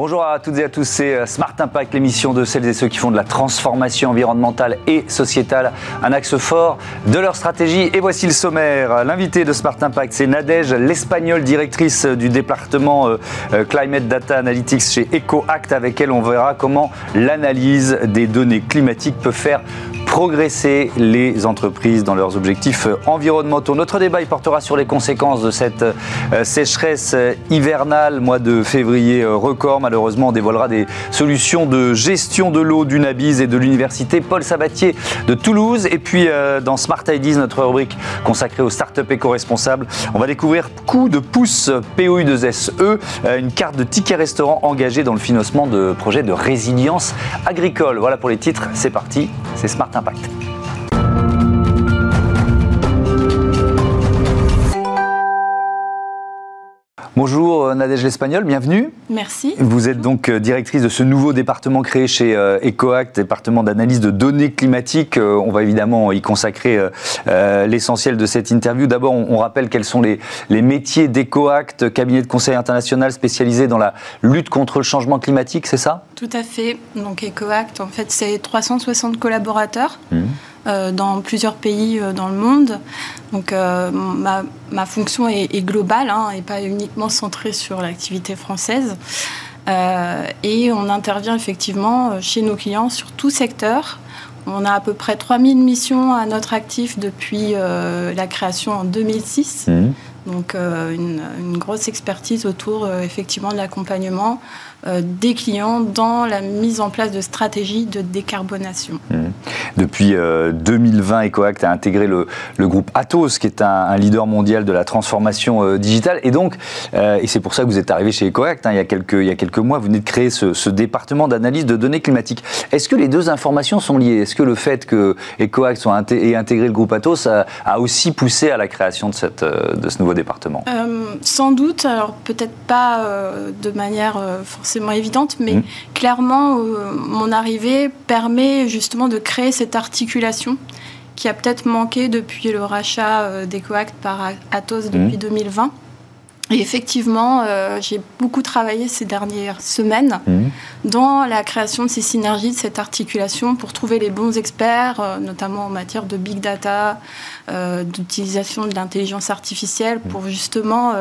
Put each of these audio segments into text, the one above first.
Bonjour à toutes et à tous, c'est euh, Smart Impact, l'émission de celles et ceux qui font de la transformation environnementale et sociétale un axe fort de leur stratégie. Et voici le sommaire. L'invité de Smart Impact, c'est Nadège, l'espagnole directrice du département euh, euh, Climate Data Analytics chez EcoAct. Avec elle, on verra comment l'analyse des données climatiques peut faire progresser les entreprises dans leurs objectifs environnementaux. Notre débat il portera sur les conséquences de cette sécheresse hivernale, mois de février record malheureusement, on dévoilera des solutions de gestion de l'eau du Nabis et de l'université Paul Sabatier de Toulouse. Et puis, euh, dans Smart Ideas, notre rubrique consacrée aux startups éco-responsables, on va découvrir coup de pouce POU2SE, euh, une carte de ticket restaurant engagée dans le financement de projets de résilience agricole. Voilà pour les titres, c'est parti, c'est Smart Impact. Bye. Bonjour euh, Nadège l'Espagnol, bienvenue. Merci. Vous êtes donc euh, directrice de ce nouveau département créé chez euh, EcoAct, département d'analyse de données climatiques. On va évidemment y consacrer l'essentiel de cette interview. D'abord, on rappelle quels sont les, métiers d'EcoAct, cabinet de conseil international spécialisé dans la lutte contre le changement climatique, c'est ça? Tout à fait. Donc EcoAct, en fait, c'est 360 collaborateurs. Mmh. Euh, dans plusieurs pays euh, dans le monde. Donc euh, ma, ma, fonction est, globale hein, et pas uniquement centrée sur l'activité française. et on intervient effectivement chez nos clients sur tout secteur. On a à peu près 3000 missions à notre actif depuis la création en 2006. Mmh. Donc une, une, grosse expertise autour effectivement de l'accompagnement des clients dans la mise en place de stratégies de décarbonation. Mmh. Depuis 2020, euh, EcoAct a intégré le, groupe Atos, qui est un, leader mondial de la transformation euh, digitale. Et donc, et c'est pour ça que vous êtes arrivé chez EcoAct hein, il, y a quelques, il y a quelques mois, vous venez de créer ce, département d'analyse de données climatiques. Est-ce que les deux informations sont liées? Est-ce que le fait que EcoAct soit ait intégré le groupe Atos a, aussi poussé à la création de, cette, de ce nouveau département? Sans doute, alors peut-être pas de manière forcément forcément évidente, mais mmh. clairement, euh, mon arrivée permet justement de créer cette articulation qui a peut-être manqué depuis le rachat euh, d'EcoAct par Atos depuis 2020. Mmh. Et effectivement, euh, j'ai beaucoup travaillé ces dernières semaines mmh. dans la création de ces synergies, de cette articulation pour trouver les bons experts, notamment en matière de big data, d'utilisation de l'intelligence artificielle, pour justement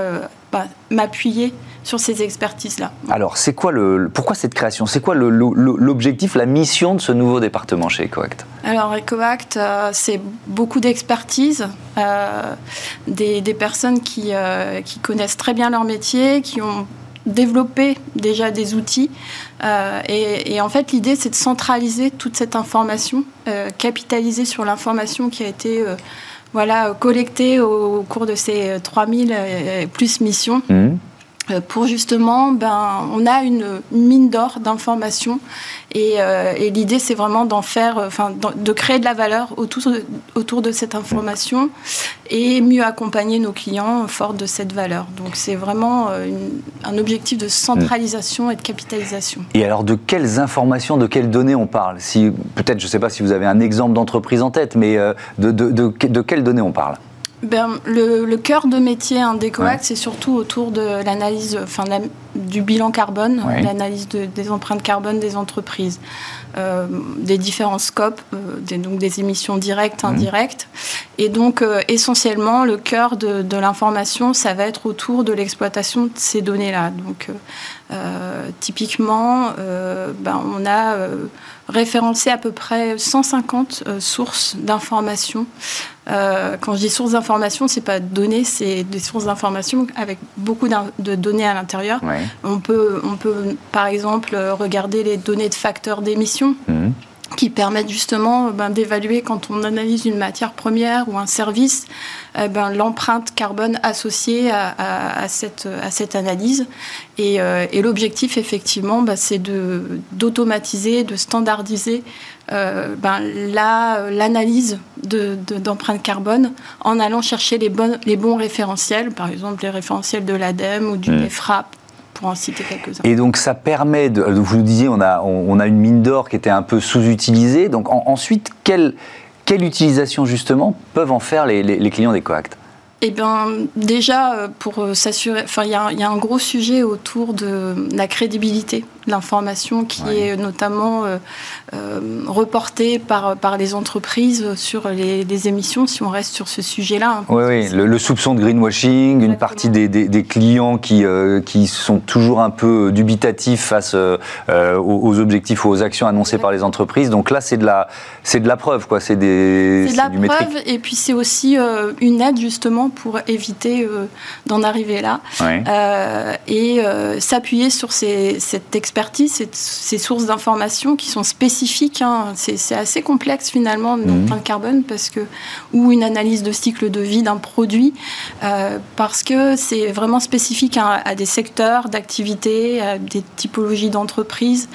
m'appuyer sur ces expertises-là. Alors, c'est quoi le, pourquoi cette création? C'est quoi l'objectif, la mission de ce nouveau département chez EcoAct? Alors, EcoAct, euh, c'est beaucoup d'expertise, euh, des, personnes qui, euh, qui, connaissent très bien leur métier, qui ont développé déjà des outils. Et, et, en fait, l'idée, c'est de centraliser toute cette information, capitaliser sur l'information qui a été voilà, collecté au, cours de ces 3000 euh, plus missions. Mmh. Euh, pour justement, ben, on a une mine d'or d'informations et, euh, l'idée c'est vraiment d'en faire, enfin, de créer de la valeur autour de, autour de cette information et mieux accompagner nos clients fort de cette valeur. Donc c'est vraiment un objectif de centralisation et de capitalisation. Et alors de quelles informations, de quelles données on parle? Si peut-être, je ne sais pas si vous avez un exemple d'entreprise en tête, mais de, de, de quelles données on parle? Ben, le, cœur de métier hein, d'EcoAct, c'est surtout autour de l'analyse, enfin, du bilan carbone, l'analyse des empreintes carbone des entreprises, euh, des différents scopes, euh, des, donc des émissions directes, mmh. indirectes. Et donc, euh, essentiellement, le cœur de, de l'information, ça va être autour de l'exploitation de ces données-là. Donc, typiquement, ben, on a référencé à peu près 150 sources d'informations euh, quand je dis sources d'informations, c'est pas données, c'est des sources d'informations avec beaucoup de données à l'intérieur. On, peut, on peut, par exemple, regarder les données de facteurs d'émission. Mhm. qui permettent justement ben, d'évaluer quand on analyse une matière première ou un service, eh ben, l'empreinte carbone associée à, cette, à cette analyse. Et, euh, et l'objectif, effectivement, ben, c'est d'automatiser, de, standardiser euh, l'analyse d'empreintes carbone en allant chercher les, bonnes, les bons référentiels, par exemple les référentiels de l'ADEME ou du mmh. Pour en citer quelques-uns. Et donc ça permet, de, vous nous disiez, on a, on, a une mine d'or qui était un peu sous-utilisée. Donc ensuite, quelle, quelle utilisation justement peuvent en faire les, les, les clients des coacts? Eh bien, déjà, euh, pour euh, s'assurer, enfin, il y, a un gros sujet autour de la crédibilité l'information qui est notamment euh, reportée par, par les entreprises sur les, émissions, si on reste sur ce sujet-là. Oui, oui. Le, soupçon de greenwashing, une partie des, des, clients qui, qui sont toujours un peu dubitatifs face aux, objectifs ou aux actions annoncées par les entreprises. Donc là, c'est de la, c'est de la preuve, quoi. C'est des, c'est de la preuve, et puis c'est aussi une aide justement pour éviter euh, d'en arriver là. Euh, et euh, s'appuyer sur cette expertise, ces sources d'informations qui sont spécifiques. Hein. C'est assez complexe finalement, mmh. carbone, parce que, ou une analyse de cycle de vie d'un produit, parce que c'est vraiment spécifique à, des secteurs d'activité, à des typologies d'entreprises.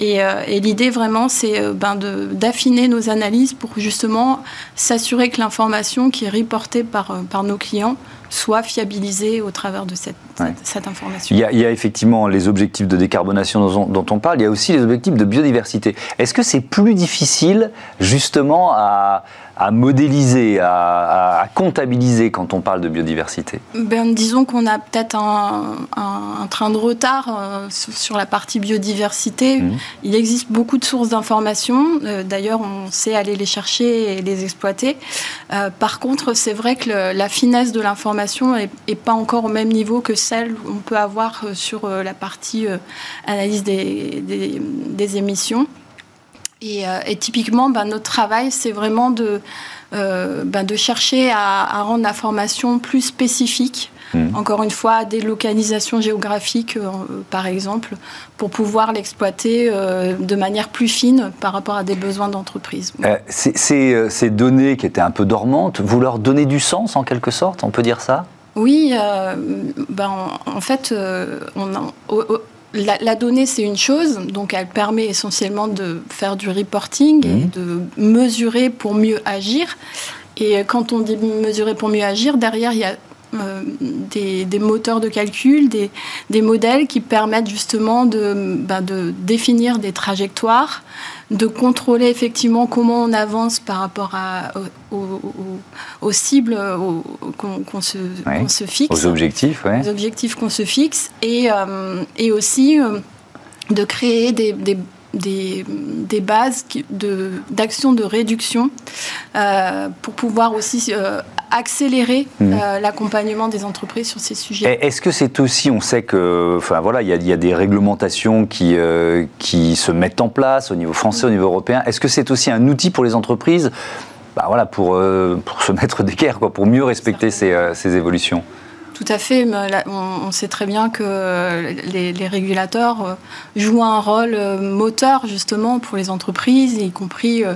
Et, l'idée vraiment, c'est ben, d'affiner nos analyses pour justement s'assurer que l'information qui est reportée par, par nos clients soit fiabilisé au travers de cette, cette, information. Il y, a, il y, a, effectivement les objectifs de décarbonation dont, dont, on parle, il y a aussi les objectifs de biodiversité. Est-ce que c'est plus difficile justement à, à modéliser, à, comptabiliser quand on parle de biodiversité? Ben, Disons qu'on a peut-être un, train de retard euh, sur la partie biodiversité. Mmh. Il existe beaucoup de sources d'informations. Euh, d'ailleurs, on sait aller les chercher et les exploiter. Euh, par contre, c'est vrai que la finesse de l'information n'est pas encore au même niveau que celle qu'on peut avoir sur la partie analyse des, des émissions. Euh, et, typiquement, ben, notre travail, c'est vraiment de, euh, ben, de chercher à, rendre la formation plus spécifique. Mmh. Encore une fois, des localisations géographiques, euh, par exemple, pour pouvoir l'exploiter de manière plus fine par rapport à des besoins d'entreprise. ces, données qui étaient un peu dormantes, vous leur donnez du sens en quelque sorte, on peut dire ça? Oui, ben, en, fait, on la, donnée, c'est une chose, donc elle permet essentiellement de faire du reporting et mmh. de mesurer pour mieux agir. Et quand on dit mesurer pour mieux agir, derrière, il y a euh, des, moteurs de calcul, des, modèles qui permettent justement de, ben, de définir des trajectoires, de contrôler effectivement comment on avance par rapport à, aux, cibles qu'on se, se, fixe. Aux objectifs, ouais. Aux objectifs qu'on se fixe. Et, euh, et aussi euh, de créer des, des des, des, bases d'actions de, de, réduction euh, pour pouvoir aussi accélérer mmh. l'accompagnement des entreprises sur ces sujets. Est-ce que c'est aussi, on sait que, enfin voilà, il y, y, a des réglementations qui, qui se mettent en place au niveau français, au niveau européen. Est-ce que c'est aussi un outil pour les entreprises bah voilà, pour, euh, pour se mettre d'équerre, pour mieux respecter ces, euh, ces évolutions? Tout à fait. On sait très bien que les, régulateurs euh, jouent un rôle euh, moteur justement pour les entreprises, y compris euh,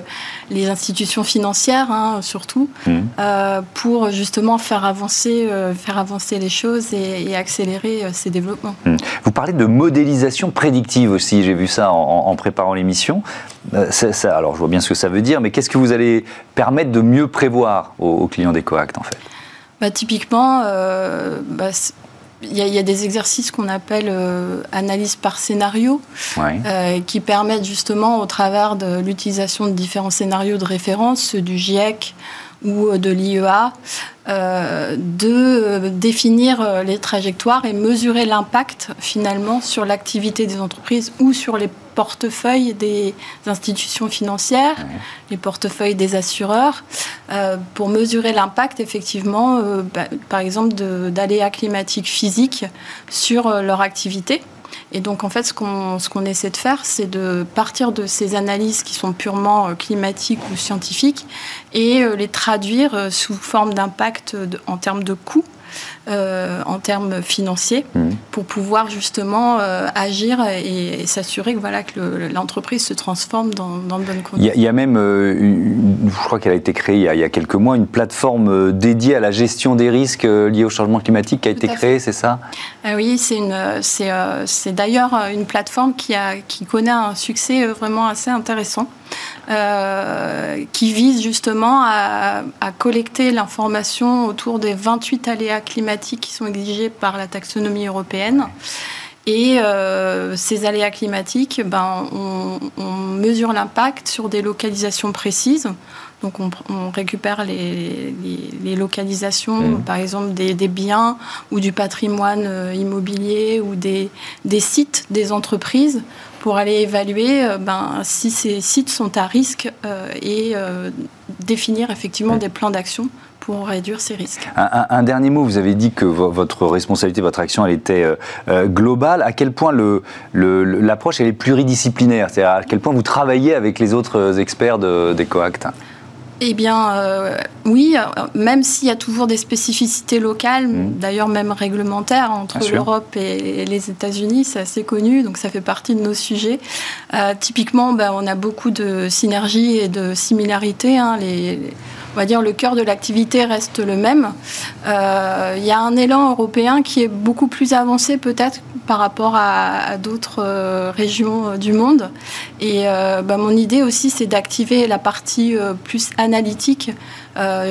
les institutions financières hein, surtout, mmh. pour justement faire avancer, faire avancer les choses et, accélérer ces développements. Mmh. Vous parlez de modélisation prédictive aussi, j'ai vu ça en, préparant l'émission. alors je vois bien ce que ça veut dire, mais qu'est-ce que vous allez permettre de mieux prévoir aux, aux clients d'EcoAct en fait? Bah, typiquement, euh, bah, il y, a des exercices qu'on appelle euh, analyse par scénario, euh, qui permettent justement, au travers de l'utilisation de différents scénarios de référence, ceux du GIEC ou de l'IEA, de définir les trajectoires et mesurer l'impact finalement sur l'activité des entreprises ou sur les portefeuilles des institutions financières, les portefeuilles des assureurs, euh, pour mesurer l'impact effectivement, euh, bah, par exemple, d'aléas climatiques physiques sur euh, leur activité. Et donc, en fait, ce qu'on essaie de faire, c'est de partir de ces analyses qui sont purement climatiques ou scientifiques et les traduire sous forme d'impact en termes de coûts euh, en termes financiers mmh. pour pouvoir justement euh, agir et, s'assurer que, voilà, que l'entreprise se transforme dans, dans de bonnes conditions. Il y, a même, euh, je crois qu'elle a été créée il y a, quelques mois, une plateforme dédiée à la gestion des risques liés au changement climatique qui a été créée, c'est ça? Ah Oui, c'est d'ailleurs une plateforme qui, a, qui connaît un succès vraiment assez intéressant. Euh, qui vise justement à, collecter l'information autour des 28 aléas climatiques qui sont exigés par la taxonomie européenne. Et euh, ces aléas climatiques, ben, on, mesure l'impact sur des localisations précises Donc on, récupère les, localisations, mmh. par exemple des, biens ou du patrimoine euh, immobilier ou des, des sites des entreprises pour aller évaluer euh, ben, si ces sites sont à risque et définir effectivement mmh. des plans d'action pour réduire ces risques. Un, dernier mot, vous avez dit que votre responsabilité, votre action, elle était euh, euh, globale. À quel point l'approche le, elle est pluridisciplinaire? C'est-à-dire à quel point vous travaillez avec les autres euh, experts d'EcoAct eh bien, oui, même s'il y a toujours des spécificités locales, mmh. d'ailleurs même réglementaires entre l'Europe et les États-Unis, c'est assez connu, donc ça fait partie de nos sujets. typiquement, ben, on a beaucoup de synergies et de similarités. Hein, les, on va dire, le cœur de l'activité reste le même. Euh, il y a un élan européen qui est beaucoup plus avancé peut-être par rapport à, d'autres euh, régions euh, du monde. Et bah, mon idée aussi, c'est d'activer la partie plus analytique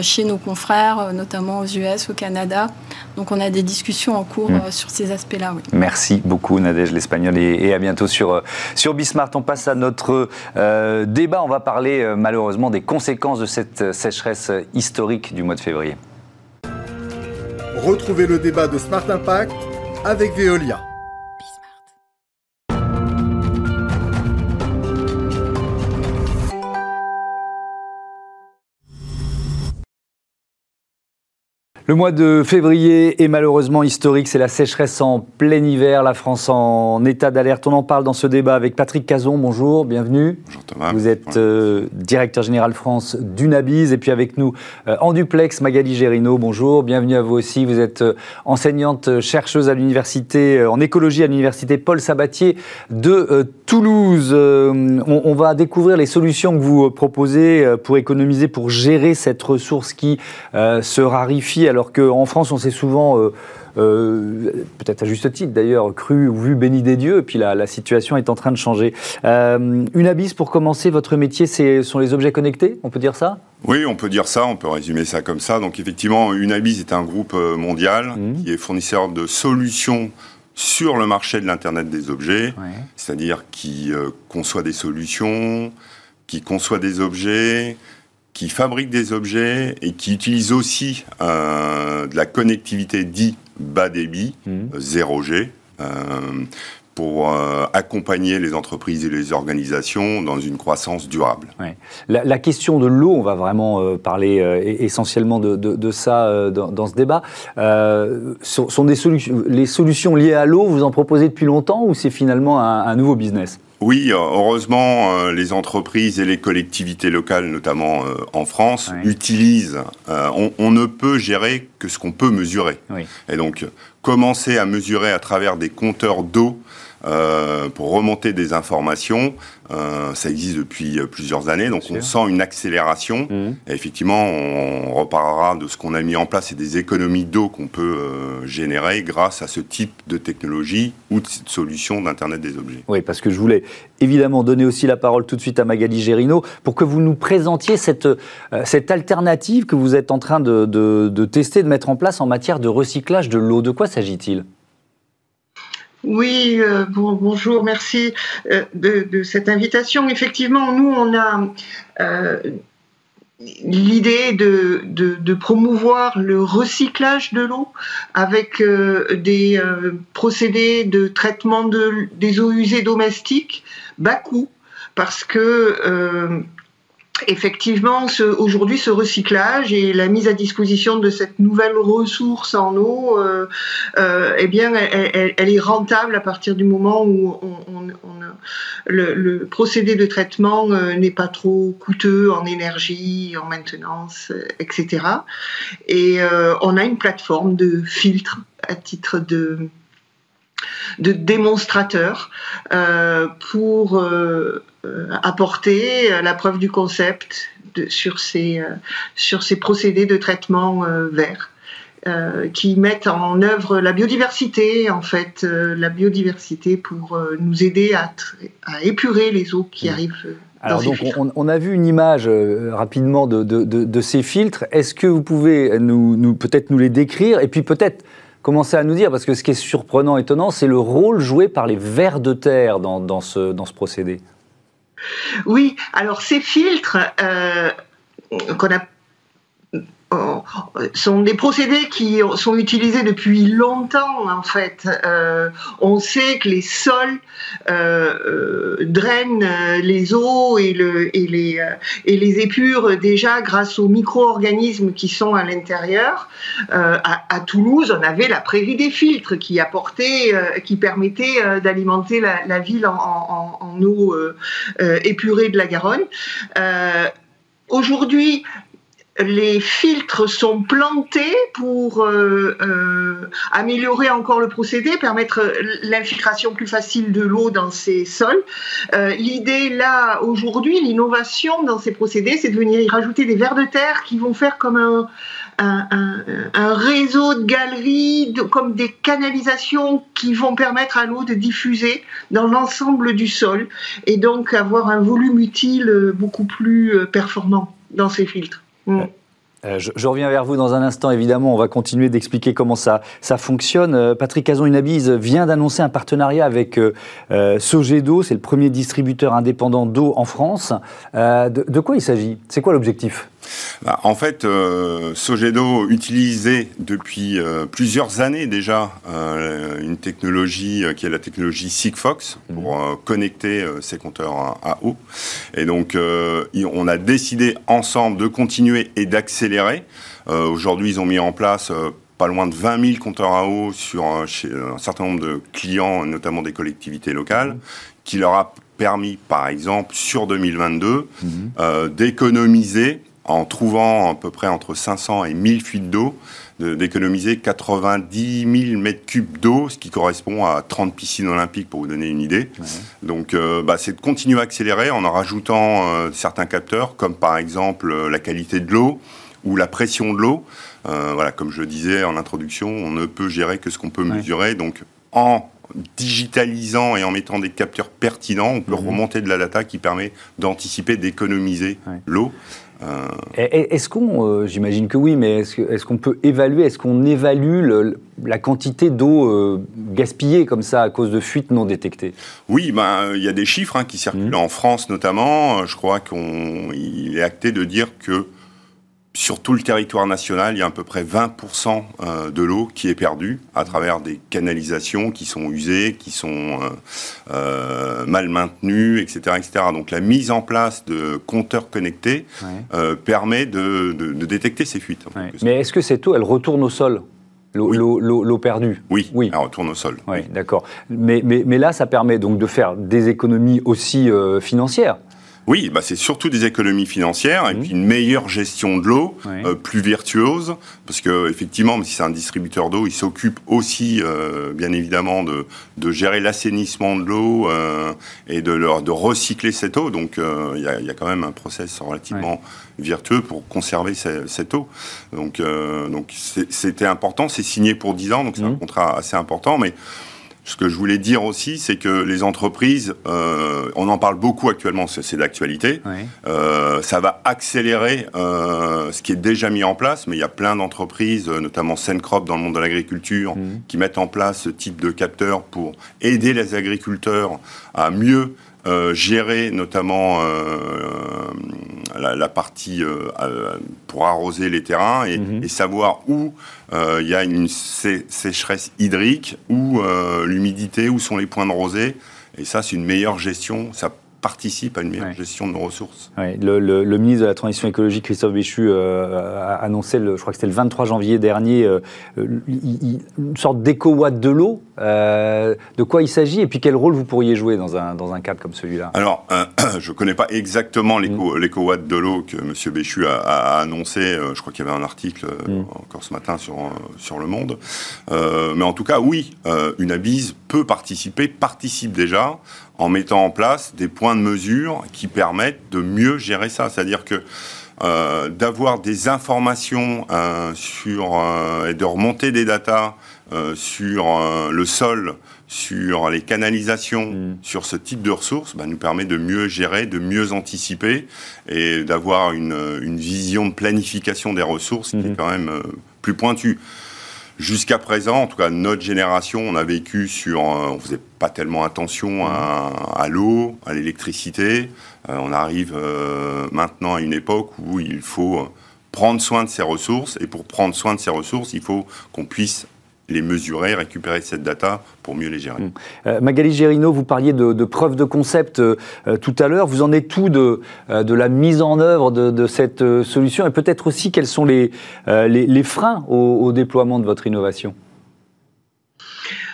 chez nos confrères, notamment aux US, au Canada. Donc on a des discussions en cours mm. sur ces aspects-là. Merci beaucoup Nadège l'Espagnol et, à bientôt sur, sur Bismart. On passe à notre débat. On va parler malheureusement des conséquences de cette sécheresse historique du mois de février. Retrouvez le débat de Smart Impact avec Veolia. Le mois de février est malheureusement historique, c'est la sécheresse en plein hiver, la France en état d'alerte. On en parle dans ce débat avec Patrick Cazon, bonjour, bienvenue. Bonjour Thomas. Vous êtes euh, directeur général France d'Unabise et puis avec nous euh, en duplex Magali Gérino, bonjour, bienvenue à vous aussi. Vous êtes euh, enseignante chercheuse à l'université en écologie à l'université Paul Sabatier de Toulouse. On, on, va découvrir les solutions que vous proposez pour économiser, pour gérer cette ressource qui se raréfie alors qu'en France, on s'est souvent, euh, euh, peut-être à juste titre d'ailleurs, cru ou vu béni des dieux, et puis la, situation est en train de changer. Euh, une abysse, pour commencer, votre métier, ce sont les objets connectés, on peut dire ça? Oui, on peut dire ça, on peut résumer ça comme ça. Donc effectivement, Unabis est un groupe mondial mmh. qui est fournisseur de solutions sur le marché de l'Internet des objets, c'est-à-dire qui conçoit des solutions, qui conçoit des objets, qui fabrique des objets et qui utilise aussi euh, de la connectivité dit bas débit, 0G, mmh. euh, pour euh, accompagner les entreprises et les organisations dans une croissance durable. La, question de l'eau, on va vraiment parler essentiellement de, ça dans, ce débat, sont, des solutions, les solutions liées à l'eau, vous en proposez depuis longtemps ou c'est finalement un nouveau business? Oui, heureusement, euh, les entreprises et les collectivités locales, notamment euh, en France, utilisent. Euh, on, ne peut gérer que ce qu'on peut mesurer. Et donc, commencer à mesurer à travers des compteurs d'eau euh, pour remonter des informations. Euh, ça existe depuis euh, plusieurs années, donc on sent une accélération. Mmh. Et effectivement, on reparlera de ce qu'on a mis en place et des économies d'eau qu'on peut générer grâce à ce type de technologie ou de solution d'Internet des objets. Oui, parce que je voulais évidemment donner aussi la parole tout de suite à Magali Gérino pour que vous nous présentiez cette, cette alternative que vous êtes en train de, de, de tester, de mettre en place en matière de recyclage de l'eau. De quoi s'agit-il? Oui, euh, bonjour, merci euh, de, cette invitation. Effectivement, nous, on a euh, l'idée de, promouvoir le recyclage de l'eau avec des procédés de traitement des eaux usées domestiques bas coût, parce que effectivement, aujourd'hui, ce recyclage et la mise à disposition de cette nouvelle ressource en eau, euh, euh, eh bien, elle, est rentable à partir du moment où le, procédé de traitement euh, n'est pas trop coûteux en énergie, en maintenance, etc. Et on a une plateforme de filtre à titre de de démonstrateur pour apporter la preuve du concept sur, ces, euh, sur ces procédés de traitement euh, vert. qui mettent en œuvre la biodiversité, en fait, la biodiversité pour nous aider à, à, épurer les eaux qui mmh. arrivent. Alors donc on, a vu une image rapidement de, de, de, ces filtres. Est-ce que vous pouvez nous, nous peut-être nous les décrire et puis peut-être commencer à nous dire, parce que ce qui est surprenant, étonnant, c'est le rôle joué par les vers de terre dans, dans, ce, dans ce procédé? Oui, alors ces filtres, euh, qu'on a sont des procédés qui sont utilisés depuis longtemps en fait. Euh, on sait que les sols euh, euh, drainent les eaux et, le, et, les, et les épures déjà grâce aux micro-organismes qui sont à l'intérieur. À, Toulouse, on avait la prairie des filtres qui apportait, qui permettait d'alimenter la, ville en, en eau épurée de la Garonne. Aujourd'hui, les filtres sont plantés pour euh, euh, améliorer encore le procédé, permettre l'infiltration plus facile de l'eau dans ces sols. Euh, l'idée là aujourd'hui, l'innovation dans ces procédés, c'est de venir y rajouter des vers de terre qui vont faire comme un, réseau de galeries, comme des canalisations qui vont permettre à l'eau de diffuser dans l'ensemble du sol et donc avoir un volume utile beaucoup plus performant dans ces filtres. Mm. Euh, je, reviens vers vous dans un instant, évidemment. On va continuer d'expliquer comment ça, ça fonctionne. Euh, Patrick Cazon-Unabise vient d'annoncer un partenariat avec euh, Sogedo. C'est le premier distributeur indépendant d'eau en France. de, quoi il s'agit? C'est quoi l'objectif? En fait, euh, Sogedo utilisait depuis euh, plusieurs années déjà euh, une technologie qui est la technologie Sigfox pour mhm. connecter ses compteurs à, eau. Et donc, on a décidé ensemble de continuer et d'accélérer. Aujourd'hui, ils ont mis en place pas loin de 20 000 compteurs à eau sur chez un certain nombre de clients, notamment des collectivités locales, qui leur a permis, par exemple, sur 2022, mhm. d'économiser en trouvant à peu près entre 500 et 1000 fuites d'eau, d'économiser 90 000 mètres cubes d'eau, ce qui correspond à 30 piscines olympiques pour vous donner une idée. Donc euh, bah, c'est de continuer à accélérer en en rajoutant euh, certains capteurs, comme par exemple euh, la qualité de l'eau ou la pression de l'eau. voilà, comme je disais en introduction, on ne peut gérer que ce qu'on peut mesurer. Donc en digitalisant et en mettant des capteurs pertinents, on peut mhm. remonter de la data qui permet d'anticiper, d'économiser l'eau. Euh, est-ce qu'on, euh, j'imagine que oui, mais est-ce qu'on peut évaluer, est-ce qu'on évalue la quantité d'eau euh, gaspillée comme ça à cause de fuites non détectées? Oui, ben, il y a des chiffres hein, qui circulent mmh. en France notamment. Je crois qu'il est acté de dire que sur tout le territoire national, il y a à peu près 20% euh, de l'eau qui est perdue à travers des canalisations qui sont usées, qui sont euh, euh, mal maintenues, etc., etc. Donc la mise en place de compteurs connectés permet de, détecter ces fuites. Mais est-ce que cette eau, elle retourne au sol? L'eau perdue? Oui. oui, elle retourne au sol. Oui, d'accord. Mais, mais, mais, là, ça permet donc de faire des économies aussi financières. Oui, bah c'est surtout des économies financières et mmh. puis une meilleure gestion de l'eau, euh, plus virtuose, parce que effectivement, même si c'est un distributeur d'eau, il s'occupe aussi, euh, bien évidemment, de, de gérer l'assainissement de l'eau euh, et de, leur, de recycler cette eau. Donc, il y a, y, a, quand même un process relativement vertueux pour conserver cette, eau. Donc, donc c'était important. C'est signé pour 10 ans, donc c'est un mmh. contrat assez important, mais ce que je voulais dire aussi, c'est que les entreprises, euh, on en parle beaucoup actuellement, c'est d'actualité, euh, ça va accélérer euh, ce qui est déjà mis en place, mais il y a plein d'entreprises, notamment Sencrop dans le monde de l'agriculture, mmh. qui mettent en place ce type de capteurs pour aider les agriculteurs à mieux euh, gérer notamment euh, la, partie euh, pour arroser les terrains et, mhm. et savoir où il y a une sécheresse hydrique, où l'humidité, où sont les points de rosée. Et ça, c'est une meilleure gestion. Ça participe à une meilleure gestion de nos ressources. le, ministre de la Transition écologique, Christophe Béchu, euh, a annoncé, le, je crois que c'était le 23 janvier dernier, euh, une sorte d'éco-watt de l'eau. Euh, de quoi il s'agit et puis quel rôle vous pourriez jouer dans un, dans un cadre comme celui-là? Alors, je ne connais pas exactement mm. l'éco-watt de l'eau que M. Béchu a, annoncé. je crois qu'il y avait un article mm. encore ce matin sur, sur Le Monde. mais en tout cas, oui, une abise peut participer, participe déjà en mettant en place des points de mesure qui permettent de mieux gérer ça. C'est-à-dire que euh, d'avoir des informations euh, sur euh, et de remonter des datas sur le sol, sur les canalisations, mm. sur ce type de ressources, bah, nous permet de mieux gérer, de mieux anticiper et d'avoir une, vision de planification des ressources qui est mm-hmm. quand même plus pointue. Jusqu'à présent, en tout cas notre génération, on a vécu sur, on faisait pas tellement attention à, l'eau, à l'électricité. on arrive maintenant à une époque où il faut prendre soin de ses ressources, et pour prendre soin de ses ressources, il faut qu'on puisse les mesurer, récupérer cette data pour mieux les gérer. Mmh. Euh, Magali Gérino, vous parliez de, preuves de concept euh, euh, tout à l'heure. Vous en êtes tout de, de la mise en œuvre de, cette solution? Et peut-être aussi quels sont les, les, freins au déploiement de votre innovation?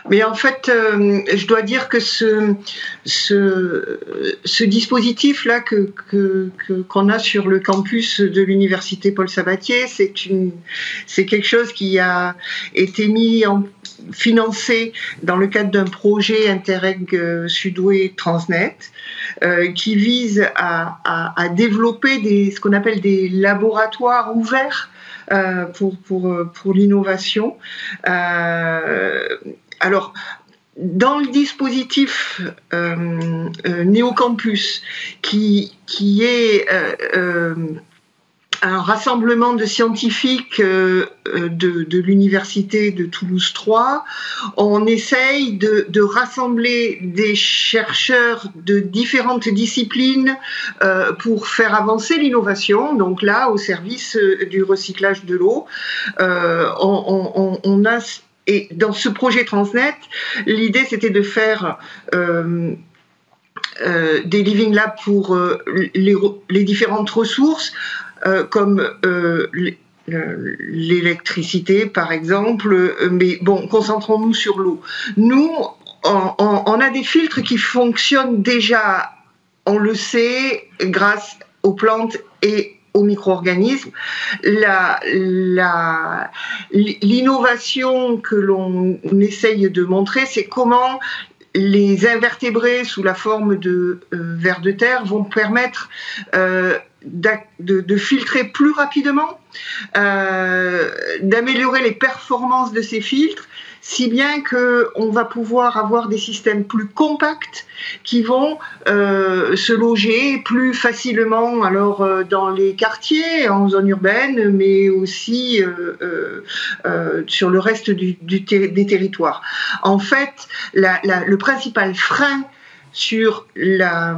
Mais en fait, euh, je dois dire que ce, dispositif-là que, qu'on a sur le campus de l'université Paul Sabatier, c'est, quelque chose qui a été mis en, financé dans le cadre d'un projet Interreg euh, Sudouest Transnet euh, qui vise à, développer des, ce qu'on appelle des laboratoires ouverts pour, pour, pour l'innovation. Alors, dans le dispositif euh, euh Néocampus, qui, est euh, un rassemblement de scientifiques de, de l'université de Toulouse 3, on essaye de, rassembler des chercheurs de différentes disciplines euh, pour faire avancer l'innovation, donc là au service du recyclage de l'eau. Euh, on, a et dans ce projet Transnet, l'idée c'était de faire euh, euh, des living labs pour euh, les, différentes ressources, comme l'électricité par exemple, mais bon, concentrons-nous sur l'eau. Nous, on, a des filtres qui fonctionnent déjà, on le sait, grâce aux plantes et aux micro-organismes. L'innovation que l'on essaye de montrer, c'est comment les invertébrés sous la forme de euh, vers de terre vont permettre euh, de, filtrer plus rapidement, euh, d'améliorer les performances de ces filtres si bien qu'on va pouvoir avoir des systèmes plus compacts qui vont euh, se loger plus facilement alors euh, dans les quartiers, en zone urbaine, mais aussi euh, sur le reste du, des territoires. En fait, le principal frein sur la,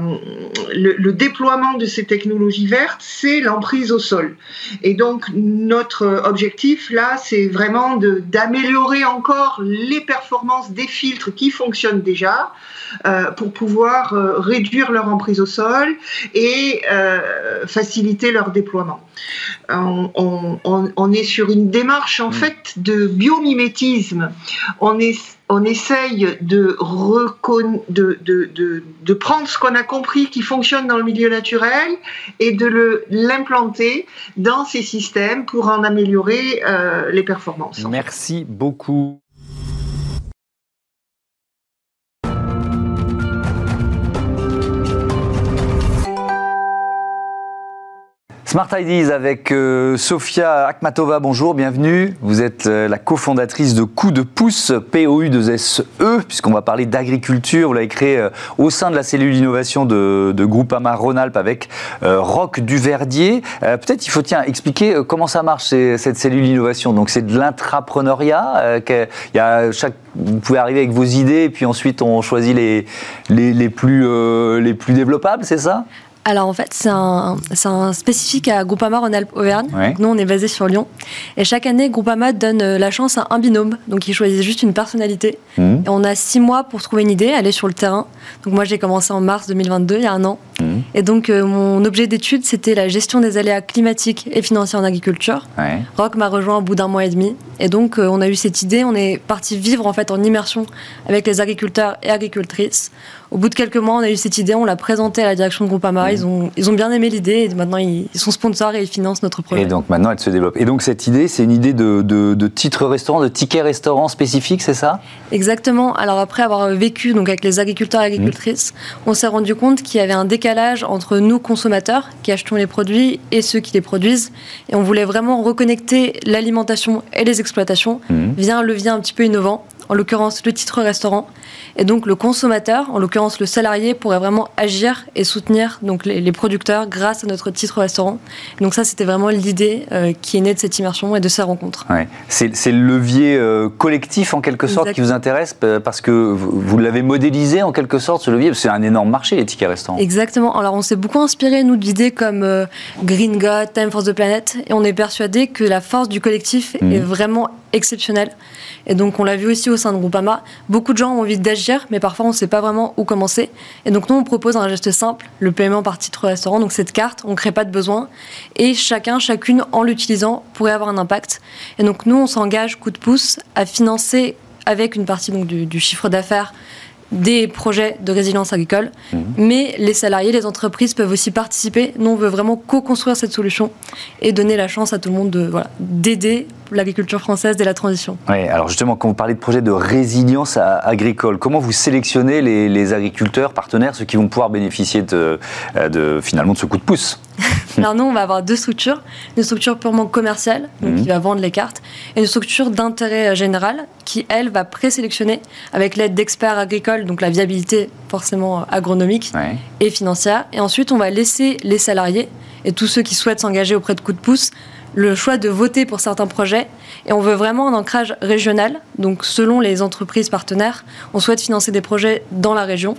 le, déploiement de ces technologies vertes, c'est l'emprise au sol. Et donc notre objectif là, c'est vraiment d'améliorer encore les performances des filtres qui fonctionnent déjà euh, pour pouvoir euh, réduire leur emprise au sol et euh, faciliter leur déploiement. On, on, est sur une démarche en mm. fait de biomimétisme. On est on essaye de, prendre ce qu'on a compris qui fonctionne dans le milieu naturel et de l'implanter dans ces systèmes pour en améliorer euh, les performances. Merci beaucoup. Smart Ideas avec euh, Sofia Akhmatova, bonjour, bienvenue. Vous êtes euh, la cofondatrice de Coup de pouce POU2SE, puisqu'on va parler d'agriculture. Vous l'avez créé euh, au sein de la cellule d'innovation de, de Groupama Rhône-Alpes avec Roc Duverdier. Peut-être il faut tiens, expliquer comment ça marche cette cellule d'innovation. Donc c'est de l'intrapreneuriat. chaque, vous pouvez arriver avec vos idées et puis ensuite on choisit les, les, les plus, les plus développables, c'est ça? Alors en fait, c'est un, un, spécifique à Groupama Rhône-Alpes Auvergne. Nous, on est basé sur Lyon. Et chaque année, Groupama donne euh, la chance à un binôme. Donc ils choisissent juste une personnalité. Mmh. Et on a six mois pour trouver une idée, aller sur le terrain. Donc moi, j'ai commencé en mars 2022, il y a un an. Mmh. Et donc euh, mon objet d'étude, c'était la gestion des aléas climatiques et financiers en agriculture. Ouais. Rock m'a rejoint au bout d'un mois et demi. Et donc euh, on a eu cette idée, on est parti vivre en fait en immersion avec les agriculteurs et agricultrices au bout de quelques mois, on a eu cette idée, on l'a présentée à la direction de Groupama. Mmh. Ils, ont, ils ont bien aimé l'idée et maintenant ils, sont sponsors et ils financent notre projet. Et donc maintenant elle se développe. Et donc cette idée, c'est une idée de, de, titre restaurant, de ticket restaurant spécifique, c'est ça? Exactement. Alors après avoir vécu donc avec les agriculteurs et agricultrices, on s'est rendu compte qu'il y avait un décalage entre nous consommateurs qui achetons les produits et ceux qui les produisent. Et on voulait vraiment reconnecter l'alimentation et les exploitations mmh. via un levier un petit peu innovant en l'occurrence le titre restaurant. Et donc le consommateur, en l'occurrence le salarié, pourrait vraiment agir et soutenir donc les, producteurs grâce à notre titre restaurant. Donc ça, c'était vraiment l'idée euh, qui est née de cette immersion et de ces rencontres. C'est le levier euh, collectif en quelque sorte qui vous intéresse parce que vous, l'avez modélisé en quelque sorte ce levier. C'est un énorme marché les tickets restaurants. Exactement. Alors on s'est beaucoup inspiré nous d'idées comme euh, Green God, Time for the Planet, et on est persuadé que la force du collectif est mhm. vraiment exceptionnelle. Et donc on l'a vu aussi au sein de Groupama, beaucoup de gens ont envie d'agir, mais parfois on ne sait pas vraiment où commencer. Et donc nous on propose un geste simple, le paiement par titre restaurant. Donc cette carte, on ne crée pas de besoin, et chacun, chacune en l'utilisant pourrait avoir un impact. Et donc nous on s'engage coup de pouce à financer avec une partie donc, du chiffre d'affaires des projets de résilience agricole, mhm. mais les salariés, les entreprises peuvent aussi participer. Nous, on veut vraiment co-construire cette solution et donner la chance à tout le monde de voilà, d'aider l'agriculture française dès la transition. Oui, alors justement, quand vous parlez de projets de résilience agricole, comment vous sélectionnez les, agriculteurs, partenaires, ceux qui vont pouvoir bénéficier de, de finalement de ce coup de pouce? Alors nous, on va avoir deux structures. Une structure purement commerciale, donc mhm. qui va vendre les cartes, et une structure d'intérêt général qui, elle, va présélectionner avec l'aide d'experts agricoles, donc la viabilité forcément agronomique et financière. Et ensuite, on va laisser les salariés et tous ceux qui souhaitent s'engager auprès de coups de pouce le choix de voter pour certains projets. Et on veut vraiment un ancrage régional. Donc, selon les entreprises partenaires, on souhaite financer des projets dans la région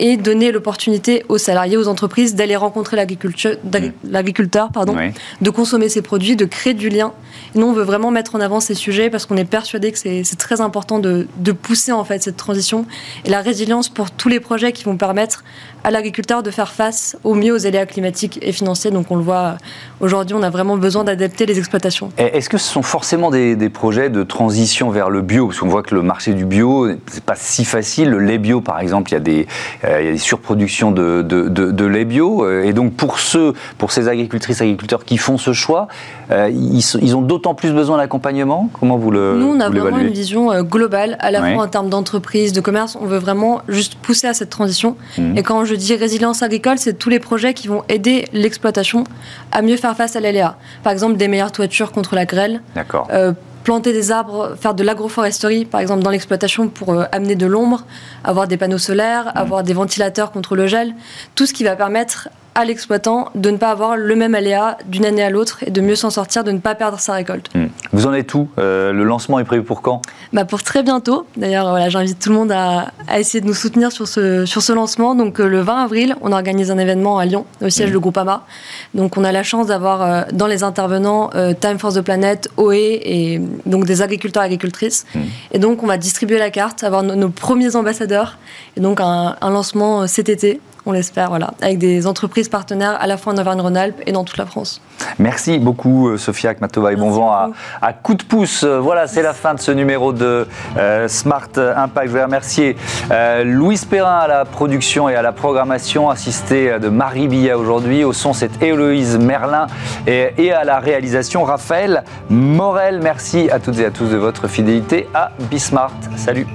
et donner l'opportunité aux salariés, aux entreprises d'aller rencontrer mmh. l'agriculteur, pardon, de consommer ses produits, de créer du lien. Et nous, on veut vraiment mettre en avant ces sujets parce qu'on est persuadé que c'est très important de, de, pousser en fait cette transition et la résilience pour tous les projets qui vont permettre à l'agriculteur de faire face au mieux aux aléas climatiques et financiers. Donc, on le voit aujourd'hui, on a vraiment besoin d'adapter les exploitations. Est-ce que ce sont forcément des, des, projets de transition vers le bio? Parce qu'on voit que le marché du bio, c'est pas si facile. Le lait bio, par exemple, il y a des euh, il y a des surproductions de, de, de, lait bio. Euh, et donc, pour ceux, pour ces agricultrices, agriculteurs qui font ce choix, euh, ils, ils, ont d'autant plus besoin d'accompagnement? Comment vous le Nous, on a vraiment une vision globale, à la fois en termes d'entreprise, de commerce. On veut vraiment juste pousser à cette transition. Mmh. Et quand je dis résilience agricole, c'est tous les projets qui vont aider l'exploitation à mieux faire face à l'aléa. Par exemple, des meilleures toitures contre la grêle. D'accord planter des arbres, faire de l'agroforesterie, par exemple dans l'exploitation pour euh, amener de l'ombre, avoir des panneaux solaires, mmh. avoir des ventilateurs contre le gel, tout ce qui va permettre à l'exploitant de ne pas avoir le même aléa d'une année à l'autre et de mieux s'en sortir, de ne pas perdre sa récolte. Hmm. Vous en êtes où euh, Le lancement est prévu pour quand? Bah Pour très bientôt. D'ailleurs, voilà, j'invite tout le monde à, essayer de nous soutenir sur ce, sur ce lancement. Donc euh, le 20 avril, on organise un événement à Lyon, au siège mmh. de Groupama. Donc on a la chance d'avoir euh, dans les intervenants Time for the Planet, OE et donc des agriculteurs et agricultrices. Hmm. Et donc on va distribuer la carte, avoir nos, premiers ambassadeurs et donc un, un lancement cet été on l'espère, voilà, avec des entreprises partenaires à la fois en Auvergne-Rhône-Alpes et dans toute la France. Merci beaucoup, euh, Sophia Akmatova, et bon vent à, coup de pouce. Euh, voilà, c'est la fin de ce numéro de euh, Smart Impact. Je vais remercier Louise Perrin à la production et à la programmation, assistée de Marie Billat aujourd'hui. Au son, c'est Héloïse Merlin et, et à la réalisation, Raphaël Morel. Merci à toutes et à tous de votre fidélité à Bismart. Salut.